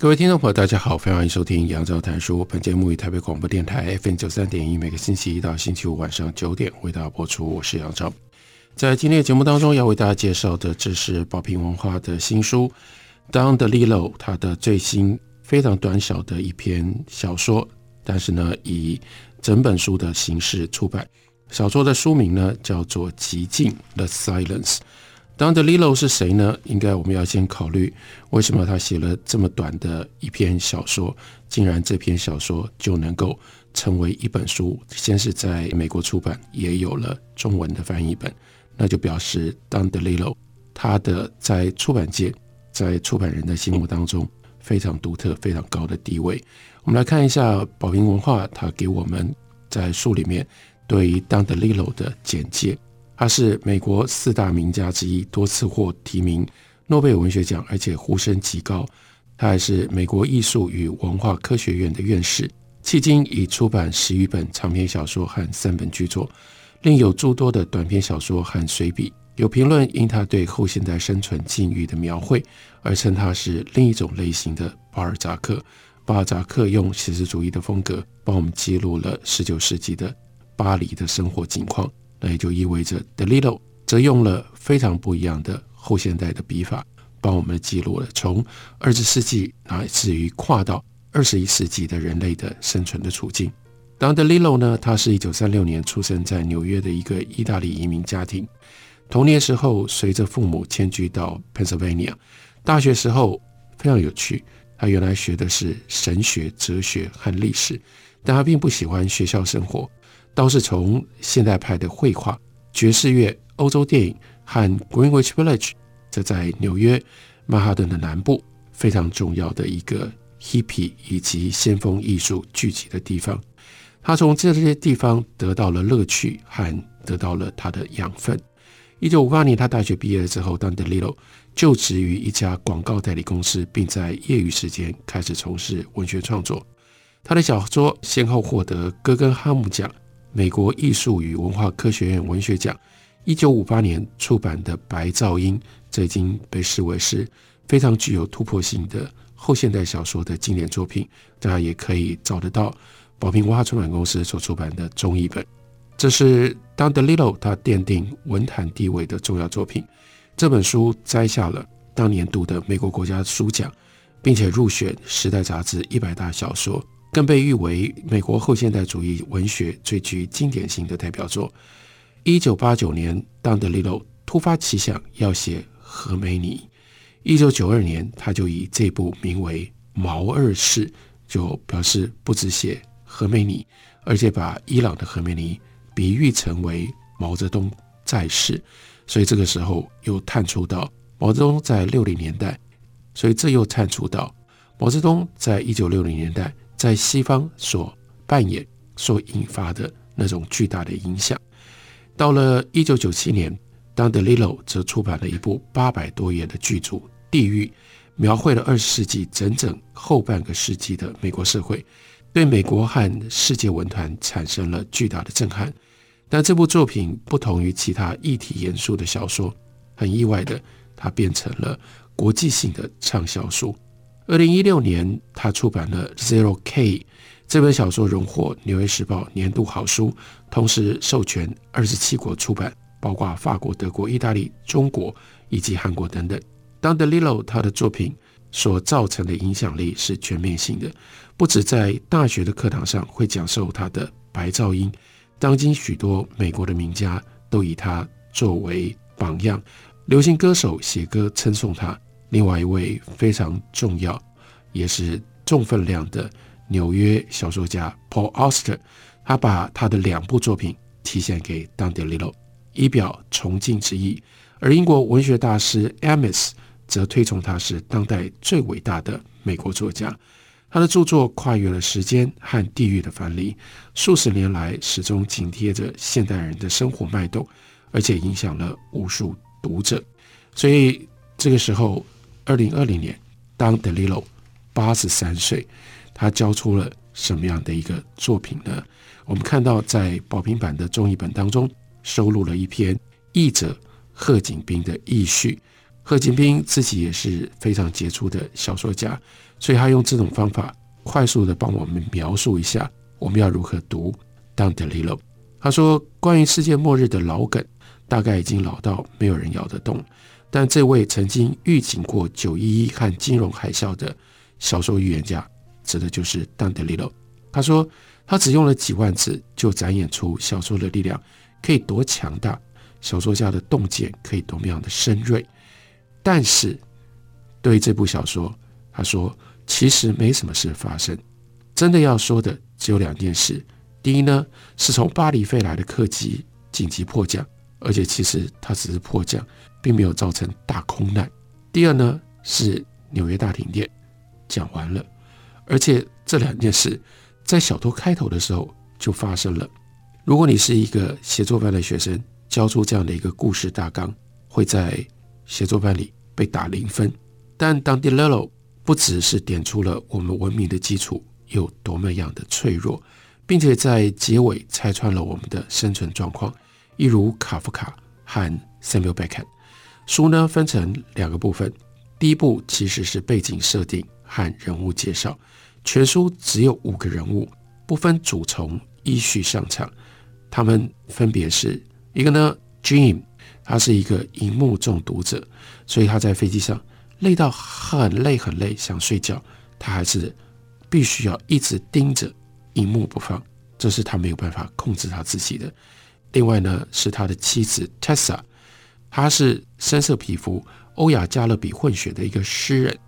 各位听众朋友，大家好，欢迎收听杨照谈书。本节目于台北广播电台 FM 九三点一，每个星期一到星期五晚上九点为大家播出。我是杨照。在今天的节目当中，要为大家介绍的，这是宝瓶文化的新书《Don DeLillo》，他的最新非常短小的一篇小说，但是呢，以整本书的形式出版。小说的书名呢，叫做《寂静》（The Silence）。Don DeLillo 是谁呢？应该我们要先考虑，为什么他写了这么短的一篇小说，竟然这篇小说就能够成为一本书，先是在美国出版，也有了中文的翻译本，那就表示 Don DeLillo 他的在出版界，在出版人的心目当中非常独特、非常高的地位。我们来看一下宝瓶文化，他给我们在书里面对于 Don DeLillo 的简介。他是美国四大名家之一，多次获提名诺贝尔文学奖，而且呼声极高。他还是美国艺术与文化科学院的院士，迄今已出版十余本长篇小说和三本巨作，另有诸多的短篇小说和随笔。有评论因他对后现代生存境遇的描绘，而称他是另一种类型的巴尔扎克。巴尔扎克用写实主义的风格，帮我们记录了十九世纪的巴黎的生活景况。那也就意味着，DeLillo 则用了非常不一样的后现代的笔法，帮我们记录了从二十世纪乃至于跨到二十一世纪的人类的生存的处境。当 DeLillo 呢，他是一九三六年出生在纽约的一个意大利移民家庭，童年时候随着父母迁居到 Pennsylvania，大学时候非常有趣，他原来学的是神学、哲学和历史，但他并不喜欢学校生活。倒是从现代派的绘画、爵士乐、欧洲电影和 Greenwich Village，这在纽约曼哈顿的南部非常重要的一个 hippie 以及先锋艺术聚集的地方。他从这些地方得到了乐趣和得到了他的养分。一九五八年，他大学毕业了之后当 Delillo 就职于一家广告代理公司，并在业余时间开始从事文学创作。他的小说先后获得哥根哈姆奖。美国艺术与文化科学院文学奖，一九五八年出版的《白噪音》，这已经被视为是非常具有突破性的后现代小说的经典作品。大家也可以找得到宝瓶文化出版公司所出版的中译本。这是 Don DeLillo 他奠定文坛地位的重要作品。这本书摘下了当年度的美国国家书奖，并且入选《时代》杂志一百大小说。更被誉为美国后现代主义文学最具经典性的代表作。一九八九年，Don DeLillo 突发奇想要写何梅尼。一九九二年，他就以这部名为《毛二世》，就表示不只写何梅尼，而且把伊朗的何梅尼比喻成为毛泽东在世。所以这个时候又探出到毛泽东在六零年代，所以这又探出到毛泽东在一九六零年代。在西方所扮演、所引发的那种巨大的影响。到了一九九七年丹德里洛则出版了一部八百多页的巨著《地狱》，描绘了二十世纪整整后半个世纪的美国社会，对美国和世界文坛产生了巨大的震撼。但这部作品不同于其他议题严肃的小说，很意外的，它变成了国际性的畅销书。二零一六年，他出版了《Zero K》这本小说，荣获《纽约时报》年度好书，同时授权二十七国出版，包括法国、德国、意大利、中国以及韩国等等。当 The Lillo 他的作品所造成的影响力是全面性的，不止在大学的课堂上会讲授他的《白噪音》，当今许多美国的名家都以他作为榜样，流行歌手写歌称颂他。另外一位非常重要，也是重分量的纽约小说家 Paul Auster，他把他的两部作品提献给 Don DeLillo，以表崇敬之意。而英国文学大师 Amis 则推崇他是当代最伟大的美国作家。他的著作跨越了时间和地域的藩篱，数十年来始终紧贴着现代人的生活脉动，而且影响了无数读者。所以这个时候，二零二零年，当 DeLillo 八十三岁，他交出了什么样的一个作品呢？我们看到在宝瓶版的中译本当中，收录了一篇译者贺锦斌的译序。贺锦斌自己也是非常杰出的小说家。所以他用这种方法快速地帮我们描述一下我们要如何读 Don DeLillo。他说：“关于世界末日的老梗，大概已经老到没有人咬得动。但这位曾经预警过九一一和金融海啸的小说预言家，指的就是 Don DeLillo。他说他只用了几万字就展演出小说的力量可以多强大，小说家的洞见可以多么样的深锐。但是对于这部小说，他说。”其实没什么事发生，真的要说的只有两件事。第一呢，是从巴黎飞来的客机紧急迫降，而且其实它只是迫降，并没有造成大空难。第二呢，是纽约大停电。讲完了，而且这两件事在小说开头的时候就发生了。如果你是一个写作班的学生，交出这样的一个故事大纲，会在写作班里被打零分。但当 DeLillo 不只是点出了我们文明的基础有多么样的脆弱，并且在结尾拆穿了我们的生存状况，一如卡夫卡和 Samuel Beckett。书呢分成两个部分，第一部其实是背景设定和人物介绍，全书只有五个人物，不分主从，依序上场。他们分别是一个呢，Jim，他是一个荧幕中毒者，所以他在飞机上。累到很累很累，想睡觉，他还是必须要一直盯着荧幕不放，这是他没有办法控制他自己的。另外呢，是他的妻子 Tessa，她是深色皮肤、欧亚加勒比混血的一个诗人，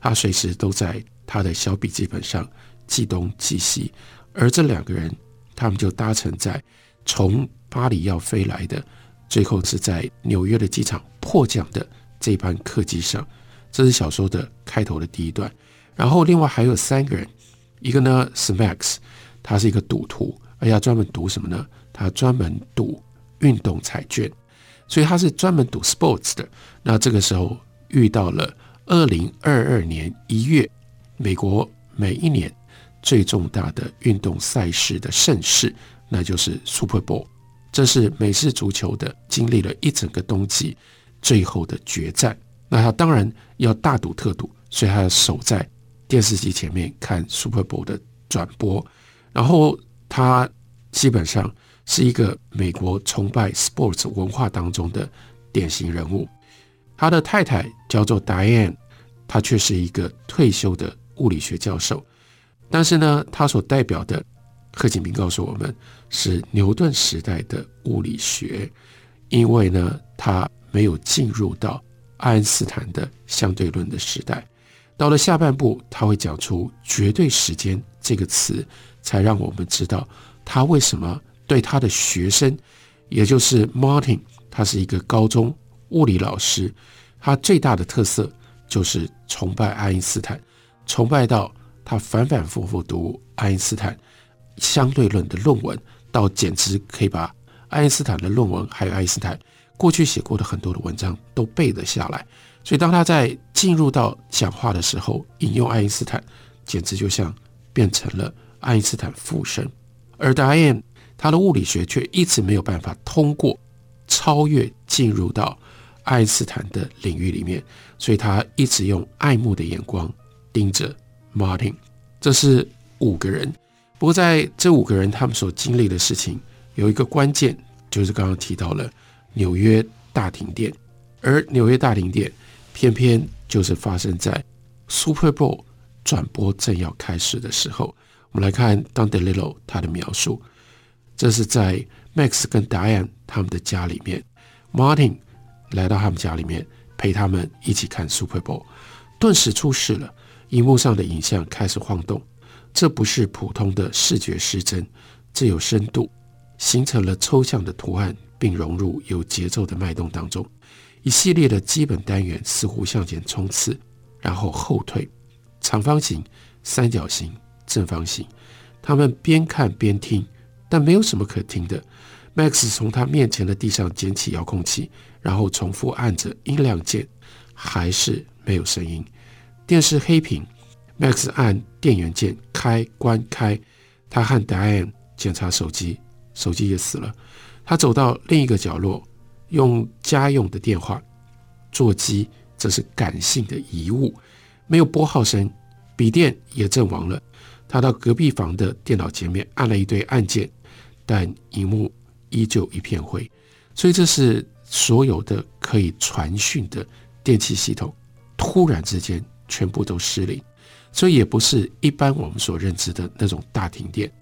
他随时都在他的小笔记本上记东记西，而这两个人，他们就搭乘在从巴黎要飞来的，最后是在纽约的机场迫降的这班客机上。这是小说的开头的第一段，然后另外还有三个人，一个呢是 Max，他是一个赌徒，而且专门赌什么呢？他专门赌运动彩券，所以他是专门赌 sports 的。那这个时候遇到了二零二二年一月，美国每一年最重大的运动赛事的盛事，那就是 Super Bowl，这是美式足球的经历了一整个冬季最后的决战。那他当然要大赌特赌，所以他守在电视机前面看 Super Bowl 的转播。然后他基本上是一个美国崇拜 sports 文化当中的典型人物。他的太太叫做 Diane，她却是一个退休的物理学教授。但是呢，他所代表的贺锦斌告诉我们是牛顿时代的物理学，因为呢，他没有进入到。爱因斯坦的相对论的时代，到了下半部，他会讲出“绝对时间”这个词，才让我们知道他为什么对他的学生，也就是 Martin，他是一个高中物理老师，他最大的特色就是崇拜爱因斯坦，崇拜到他反反复复读爱因斯坦相对论的论文，到简直可以把爱因斯坦的论文还有爱因斯坦。过去写过的很多的文章都背得下来，所以当他在进入到讲话的时候，引用爱因斯坦，简直就像变成了爱因斯坦附身。而 Diane 他的物理学却一直没有办法通过超越进入到爱因斯坦的领域里面，所以他一直用爱慕的眼光盯着 Martin。这是五个人，不过在这五个人他们所经历的事情有一个关键，就是刚刚提到了。纽约大停电，而纽约大停电偏偏就是发生在 Super Bowl 转播正要开始的时候。我们来看 Don DeLillo 他的描述，这是在 Max 跟 Diane 他们的家里面，Martin 来到他们家里面陪他们一起看 Super Bowl，顿时出事了，荧幕上的影像开始晃动，这不是普通的视觉失真，这有深度，形成了抽象的图案。并融入有节奏的脉动当中，一系列的基本单元似乎向前冲刺，然后后退，长方形、三角形、正方形。他们边看边听，但没有什么可听的。Max 从他面前的地上捡起遥控器，然后重复按着音量键，还是没有声音。电视黑屏，Max 按电源键开关开。他和 Diane 检查手机，手机也死了。他走到另一个角落，用家用的电话。座机则是感性的遗物，没有拨号声。笔电也阵亡了。他到隔壁房的电脑前面按了一堆按键，但荧幕依旧一片灰。所以这是所有的可以传讯的电气系统突然之间全部都失灵。所以也不是一般我们所认知的那种大停电，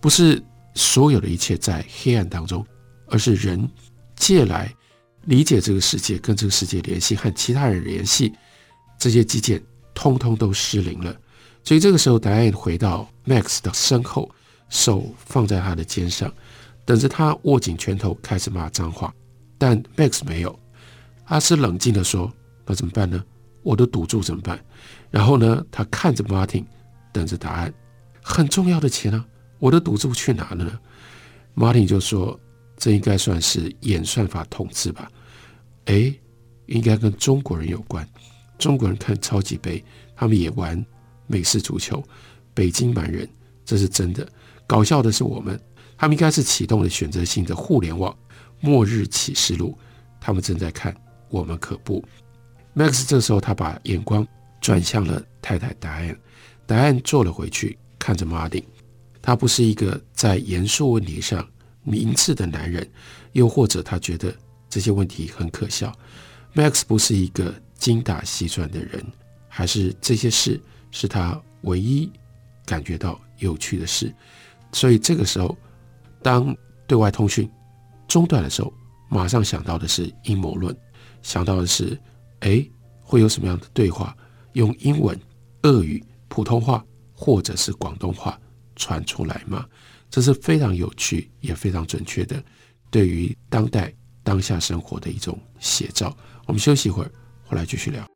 不是所有的一切在黑暗当中，而是人借来理解这个世界，跟这个世界联系，和其他人联系，这些机件通通都失灵了。所以这个时候，答案回到 Max 的身后，手放在他的肩上，等着他握紧拳头开始骂脏话。但 Max 没有，阿斯冷静地说：“那怎么办呢？我的赌注怎么办？”然后呢，他看着 Martin，等着答案。很重要的钱、啊？我的赌注去哪了呢？Martin 就说：“这应该算是演算法统治吧？诶，应该跟中国人有关。中国人看超级杯，他们也玩。”美式足球，北京满人，这是真的。搞笑的是，我们他们应该是启动了选择性的互联网末日启示录，他们正在看，我们可不。Max 这时候他把眼光转向了太太戴安，戴安坐了回去，看着 Martin。他不是一个在严肃问题上明智的男人，又或者他觉得这些问题很可笑。Max 不是一个精打细算的人，还是这些事？是他唯一感觉到有趣的事，所以这个时候，当对外通讯中断的时候，马上想到的是阴谋论，想到的是，诶，会有什么样的对话，用英文、俄语、普通话或者是广东话传出来吗？这是非常有趣也非常准确的，对于当代当下生活的一种写照。我们休息一会儿，回来继续聊。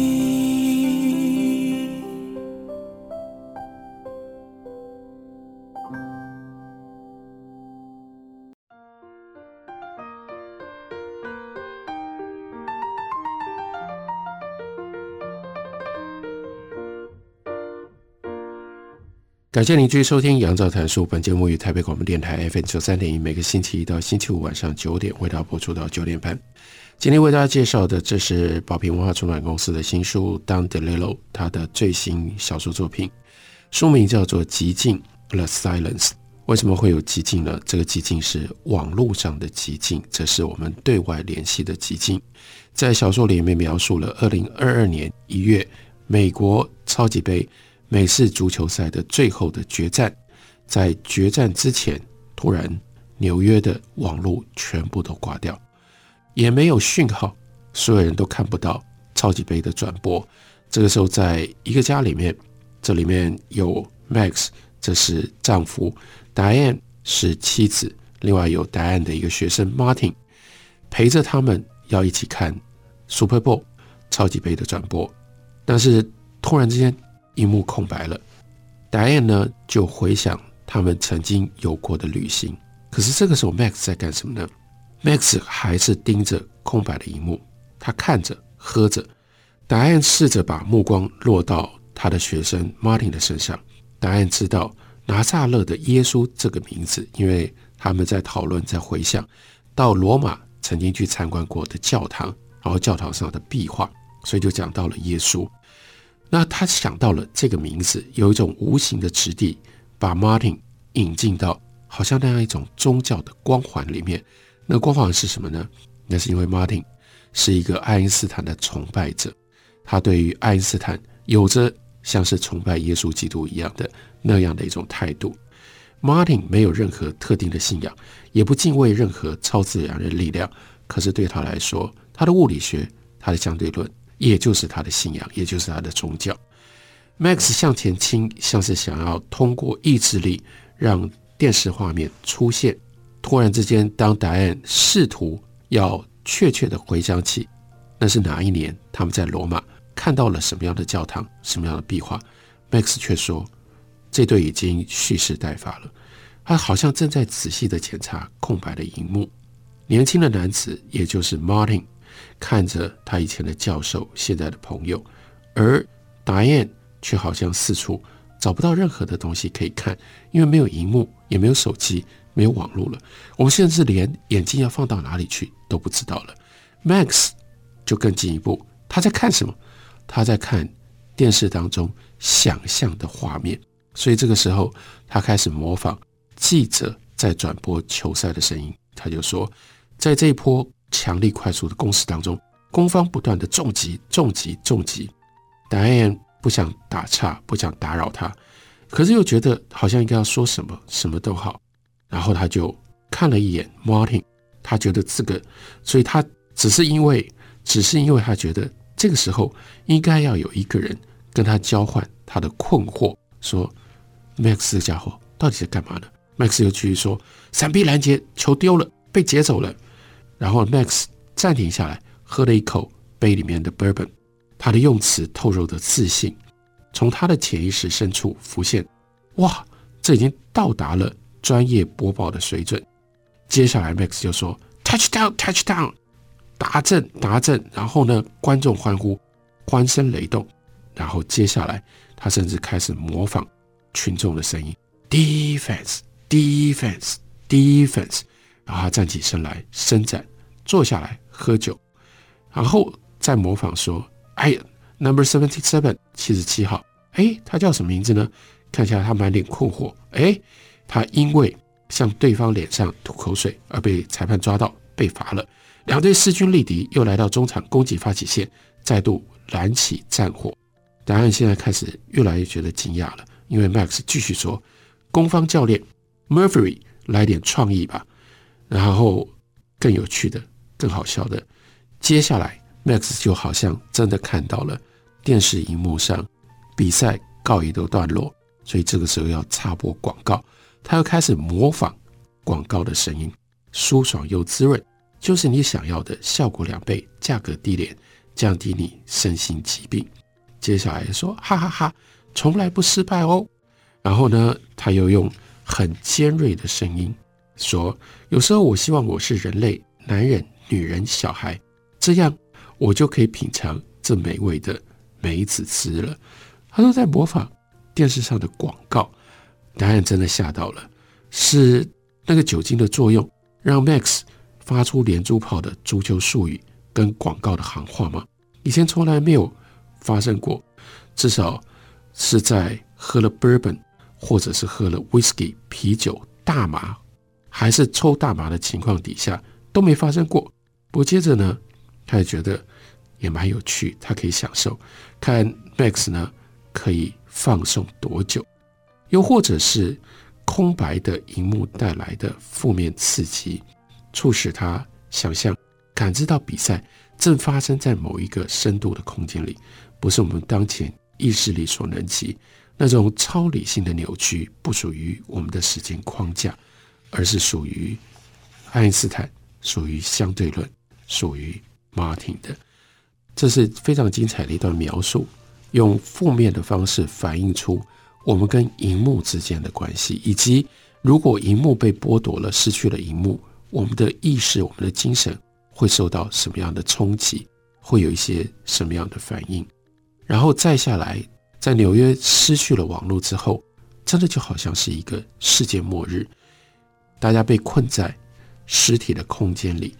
感谢您继续收听《杨照谈书》。本节目于台北广播电台 FM 九三点一，每个星期一到星期五晚上九点为大家播出到九点半。今天为大家介绍的，这是宝瓶文化出版公司的新书《Don DeLillo》他的最新小说作品，书名叫做《寂静》（The Silence）。为什么会有寂静呢？这个寂静是网络上的寂静，这是我们对外联系的寂静。在小说里面描述了二零二二年一月美国超级杯。美式足球赛的最后的决战，在决战之前，突然纽约的网络全部都挂掉，也没有讯号，所有人都看不到超级杯的转播。这个时候，在一个家里面，这里面有 Max，这是丈夫；Diane 是妻子，另外有 Diane 的一个学生 Martin 陪着他们要一起看 Super Bowl 超级杯的转播。但是突然之间，一幕空白了，Diane 呢就回想他们曾经有过的旅行。可是这个时候，Max 在干什么呢？Max 还是盯着空白的一幕，他看着，喝着。Diane 试着把目光落到他的学生 Martin 的身上。答案知道拿撒勒的耶稣这个名字，因为他们在讨论，在回想到罗马曾经去参观过的教堂，然后教堂上的壁画，所以就讲到了耶稣。那他想到了这个名字，有一种无形的质地，把 Martin 引进到好像那样一种宗教的光环里面。那光环是什么呢？那是因为 Martin 是一个爱因斯坦的崇拜者，他对于爱因斯坦有着像是崇拜耶稣基督一样的那样的一种态度。Martin 没有任何特定的信仰，也不敬畏任何超自然的力量。可是对他来说，他的物理学、他的相对论，也就是他的信仰，也就是他的宗教。Max 向前倾，像是想要通过意志力让电视画面出现。突然之间，当答案试图要确切地回想起那是哪一年，他们在罗马看到了什么样的教堂、什么样的壁画，Max 却说。这对已经蓄势待发了，他好像正在仔细地检查空白的荧幕。年轻的男子，也就是 Martin，看着他以前的教授、现在的朋友，而 Diane 却好像四处找不到任何的东西可以看，因为没有荧幕，也没有手机，没有网络了。我们甚至连眼睛要放到哪里去都不知道了。Max 就更进一步，他在看什么？他在看电视当中想象的画面。所以这个时候，他开始模仿记者在转播球赛的声音。他就说，在这一波强力快速的攻势当中，攻方不断的重击、重击、重击。Diane 不想打岔，不想打扰他，可是又觉得好像应该要说什么，什么都好。然后他就看了一眼 Martin，他觉得这个，所以他只是因为，只是因为他觉得这个时候应该要有一个人跟他交换他的困惑，说。Max 这家伙到底在干嘛呢？Max 又继续说：“闪避拦截，球丢了，被劫走了。”然后 Max 暂停下来，喝了一口杯里面的 Bourbon，他的用词透露着自信，从他的潜意识深处浮现：“哇，这已经到达了专业播报的水准。”接下来 Max 就说：“Touchdown，Touchdown，达阵，达阵。”然后呢，观众欢呼，欢声雷动。然后接下来他甚至开始模仿。群众的声音，defense，defense，defense，然后他站起身来，伸展，坐下来喝酒，然后再模仿说：“哎，number seventy seven，七十七号，哎，他叫什么名字呢？看起来他满脸困惑。哎，他因为向对方脸上吐口水而被裁判抓到，被罚了。两队势均力敌，又来到中场攻击发起线，再度燃起战火。答案现在开始越来越觉得惊讶了。”因为 Max 继续说：“攻方教练 Murphy 来点创意吧。”然后更有趣的、更好笑的，接下来 Max 就好像真的看到了电视荧幕上比赛告一段落，所以这个时候要插播广告，他又开始模仿广告的声音，舒爽又滋润，就是你想要的效果两倍，价格低廉，降低你身心疾病。接下来说：“哈哈哈。”从来不失败哦。然后呢，他又用很尖锐的声音说：“有时候我希望我是人类，男人、女人、小孩，这样我就可以品尝这美味的梅子汁了。”他都在模仿电视上的广告。答案真的吓到了，是那个酒精的作用让 Max 发出连珠炮的足球术语跟广告的行话吗？以前从来没有发生过，至少。是在喝了 bourbon，或者是喝了 whisky 啤酒、大麻，还是抽大麻的情况底下都没发生过。不过接着呢，他也觉得也蛮有趣，他可以享受看 Max 呢可以放松多久，又或者是空白的荧幕带来的负面刺激，促使他想象感知到比赛正发生在某一个深度的空间里，不是我们当前。意识力所能及，那种超理性的扭曲，不属于我们的时间框架，而是属于爱因斯坦，属于相对论，属于马丁的。这是非常精彩的一段描述，用负面的方式反映出我们跟荧幕之间的关系，以及如果荧幕被剥夺了，失去了荧幕，我们的意识、我们的精神会受到什么样的冲击，会有一些什么样的反应。然后再下来，在纽约失去了网络之后，真的就好像是一个世界末日，大家被困在实体的空间里。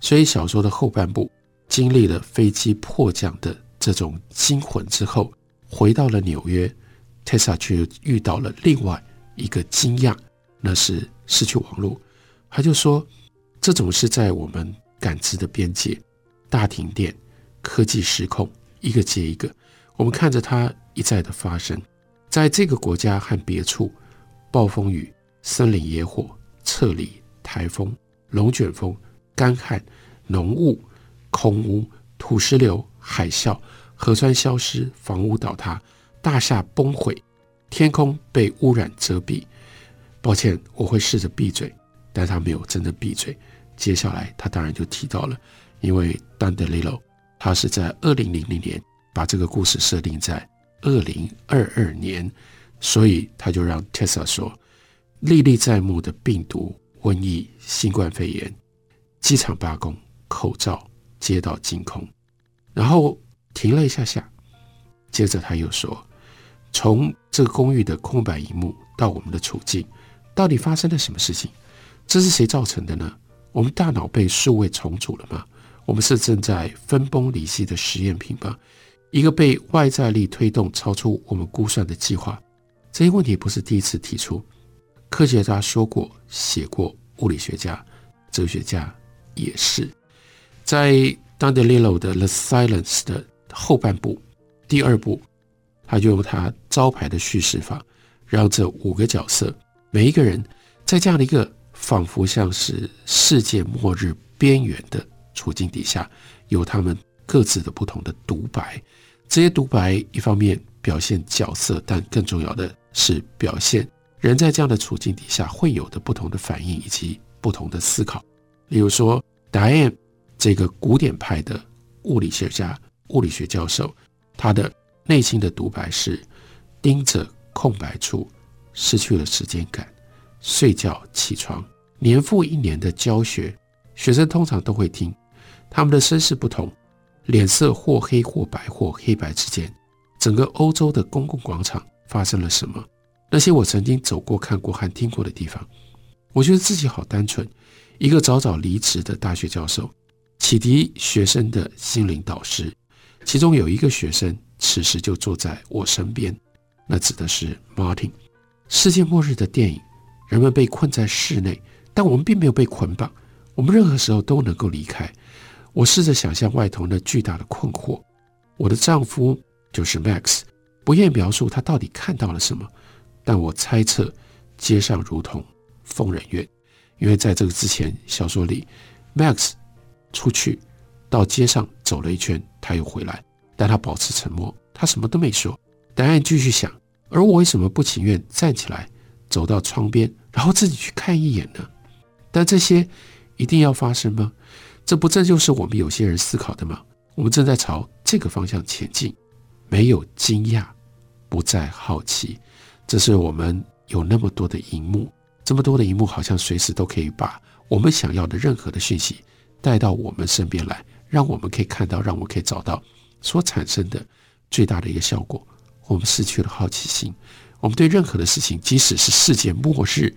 所以小说的后半部经历了飞机迫降的这种惊魂之后，回到了纽约，Tessa 却遇到了另外一个惊讶，那是失去网络。他就说，这种是在我们感知的边界，大停电、科技失控。一个接一个，我们看着它一再的发生，在这个国家和别处，暴风雨、森林野火、撤离、台风、龙卷风、干旱、浓雾、空污、土石流、海啸、河川消失、房屋倒塌、大厦崩毁、天空被污染遮蔽。抱歉，我会试着闭嘴，但他没有真的闭嘴。接下来，他当然就提到了，因为 Don DeLillo 他是在二零零零年把这个故事设定在二零二二年，所以他就让 Tessa 说，历历在目的病毒、瘟疫、新冠肺炎、机场罢工、口罩、街道净空，然后停了一下下，接着他又说，从这个公寓的空白一幕到我们的处境，到底发生了什么事情？这是谁造成的呢？我们大脑被数位重组了吗？我们是正在分崩离析的实验品吗？一个被外在力推动、超出我们估算的计划？这些问题不是第一次提出，科学家说过、写过，物理学家、哲学家也是。在 Don DeLillo 的《The Silence》的后半部，第二部，他就用他招牌的叙事法，让这五个角色每一个人在这样的一个。仿佛像是世界末日边缘的处境底下，有他们各自的不同的独白。这些独白一方面表现角色，但更重要的是表现人在这样的处境底下会有的不同的反应以及不同的思考。例如说，Diane 这个古典派的物理学家、物理学教授，他的内心的独白是盯着空白处，失去了时间感。睡觉、起床，年复一年的教学，学生通常都会听。他们的身世不同，脸色或黑或白或黑白之间，整个欧洲的公共广场发生了什么？那些我曾经走过、看过和听过的地方，我觉得自己好单纯。一个早早离职的大学教授，启迪学生的心灵导师。其中有一个学生，此时就坐在我身边，那指的是 Martin。世界末日的电影。人们被困在室内，但我们并没有被捆绑。我们任何时候都能够离开。我试着想象外头那巨大的困惑。我的丈夫就是 Max，不愿描述他到底看到了什么，但我猜测街上如同疯人院，因为在这个之前小说里，Max 出去到街上走了一圈，他又回来，但他保持沉默，他什么都没说。答案继续想，而我为什么不情愿站起来？走到窗边，然后自己去看一眼呢？但这些一定要发生吗？这不正就是我们有些人思考的吗？我们正在朝这个方向前进，没有惊讶，不再好奇。这是我们有那么多的荧幕，这么多的荧幕，好像随时都可以把我们想要的任何的讯息带到我们身边来，让我们可以看到，让我们可以找到所产生的最大的一个效果。我们失去了好奇心。我们对任何的事情，即使是世界末日，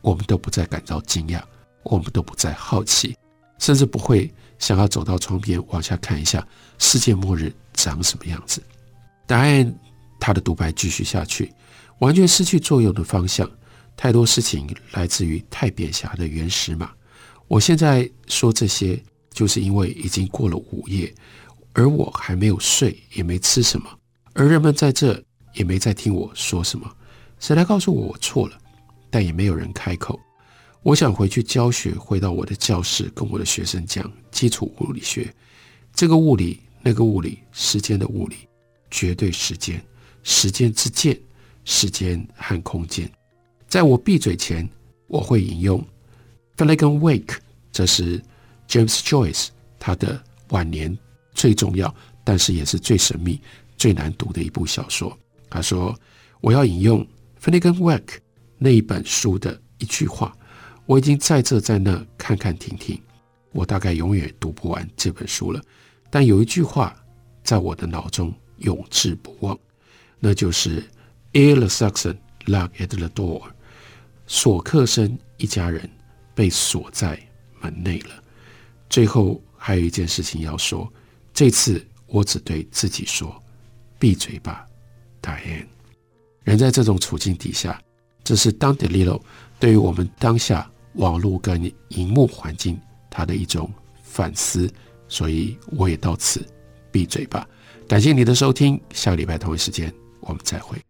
我们都不再感到惊讶，我们都不再好奇，甚至不会想要走到窗边往下看一下世界末日长什么样子。答案，他的独白继续下去，完全失去作用的方向。太多事情来自于太扁侠的原始码。我现在说这些，就是因为已经过了午夜，而我还没有睡，也没吃什么，而人们在这。也没再听我说什么，谁来告诉我我错了？但也没有人开口。我想回去教学，回到我的教室，跟我的学生讲基础物理学，这个物理，那个物理，时间的物理，绝对时间，时间之间，时间和空间。在我闭嘴前，我会引用 Finnegan Wake，这是 James Joyce 他的晚年最重要，但是也是最神秘、最难读的一部小说。他说：“我要引用 Finnegans Wake 那一本书的一句话，我已经在这在那看看停停，我大概永远读不完这本书了。但有一句话在我的脑中永志不忘，那就是 All the Saxons locked at the door，索克森一家人被锁在门内了。最后还有一件事情要说，这次我只对自己说：闭嘴吧。”戴安人在这种处境底下，这是 Don DeLillo 对于我们当下网络跟荧幕环境他的一种反思，所以我也到此闭嘴吧。感谢你的收听，下个礼拜同一时间我们再会。